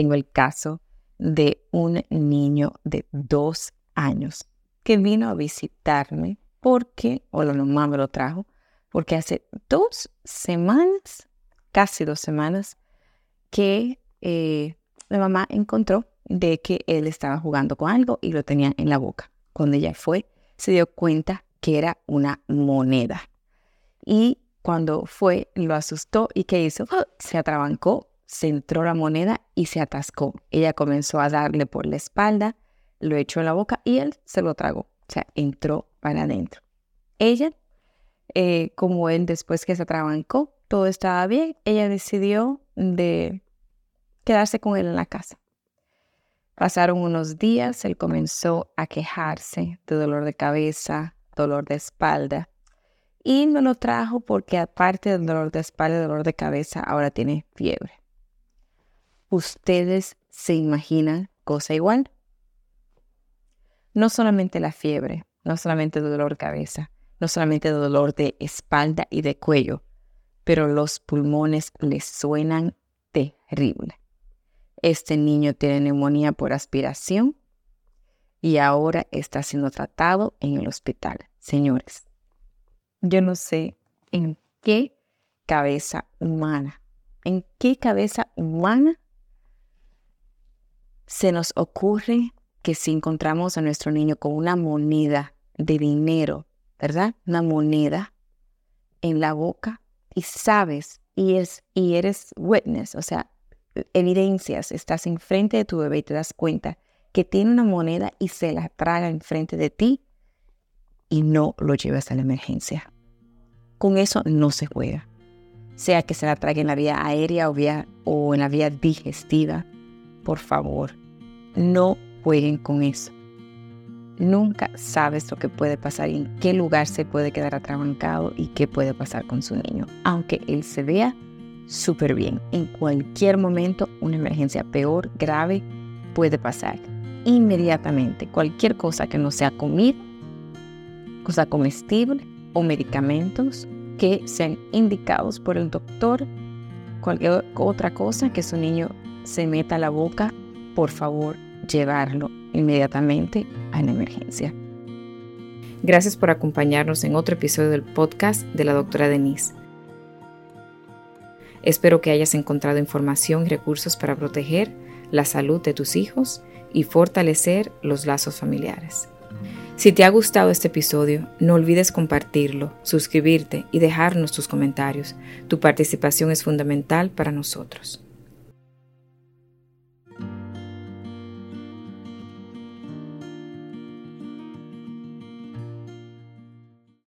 Tengo el caso de un niño de dos años que vino a visitarme porque, o la mamá me lo trajo, porque hace dos semanas, casi dos semanas, que eh, la mamá encontró de que él estaba jugando con algo y lo tenía en la boca. Cuando ella fue, se dio cuenta que era una moneda. Y cuando fue, lo asustó y ¿qué hizo? Se atrabancó se entró la moneda y se atascó. Ella comenzó a darle por la espalda, lo echó en la boca y él se lo tragó. O sea, entró para adentro. Ella, eh, como él después que se atrabancó, todo estaba bien, ella decidió de quedarse con él en la casa. Pasaron unos días, él comenzó a quejarse de dolor de cabeza, dolor de espalda. Y me lo trajo porque aparte del dolor de espalda y dolor de cabeza, ahora tiene fiebre. ¿Ustedes se imaginan cosa igual? No solamente la fiebre, no solamente dolor de cabeza, no solamente dolor de espalda y de cuello, pero los pulmones le suenan terrible. Este niño tiene neumonía por aspiración y ahora está siendo tratado en el hospital. Señores, yo no sé en qué cabeza humana, en qué cabeza humana se nos ocurre que si encontramos a nuestro niño con una moneda de dinero, ¿verdad? Una moneda en la boca y sabes y, es, y eres witness, o sea, evidencias, estás enfrente de tu bebé y te das cuenta que tiene una moneda y se la traga enfrente de ti y no lo llevas a la emergencia. Con eso no se juega. Sea que se la trague en la vía aérea o, vía, o en la vía digestiva, por favor, no jueguen con eso. Nunca sabes lo que puede pasar y en qué lugar se puede quedar atrabancado y qué puede pasar con su niño. Aunque él se vea súper bien, en cualquier momento una emergencia peor, grave, puede pasar. Inmediatamente, cualquier cosa que no sea comida, cosa comestible o medicamentos que sean indicados por el doctor, cualquier otra cosa que su niño se meta a la boca por favor llevarlo inmediatamente a la emergencia. Gracias por acompañarnos en otro episodio del podcast de la doctora Denise. Espero que hayas encontrado información y recursos para proteger la salud de tus hijos y fortalecer los lazos familiares. Si te ha gustado este episodio, no olvides compartirlo, suscribirte y dejarnos tus comentarios. Tu participación es fundamental para nosotros.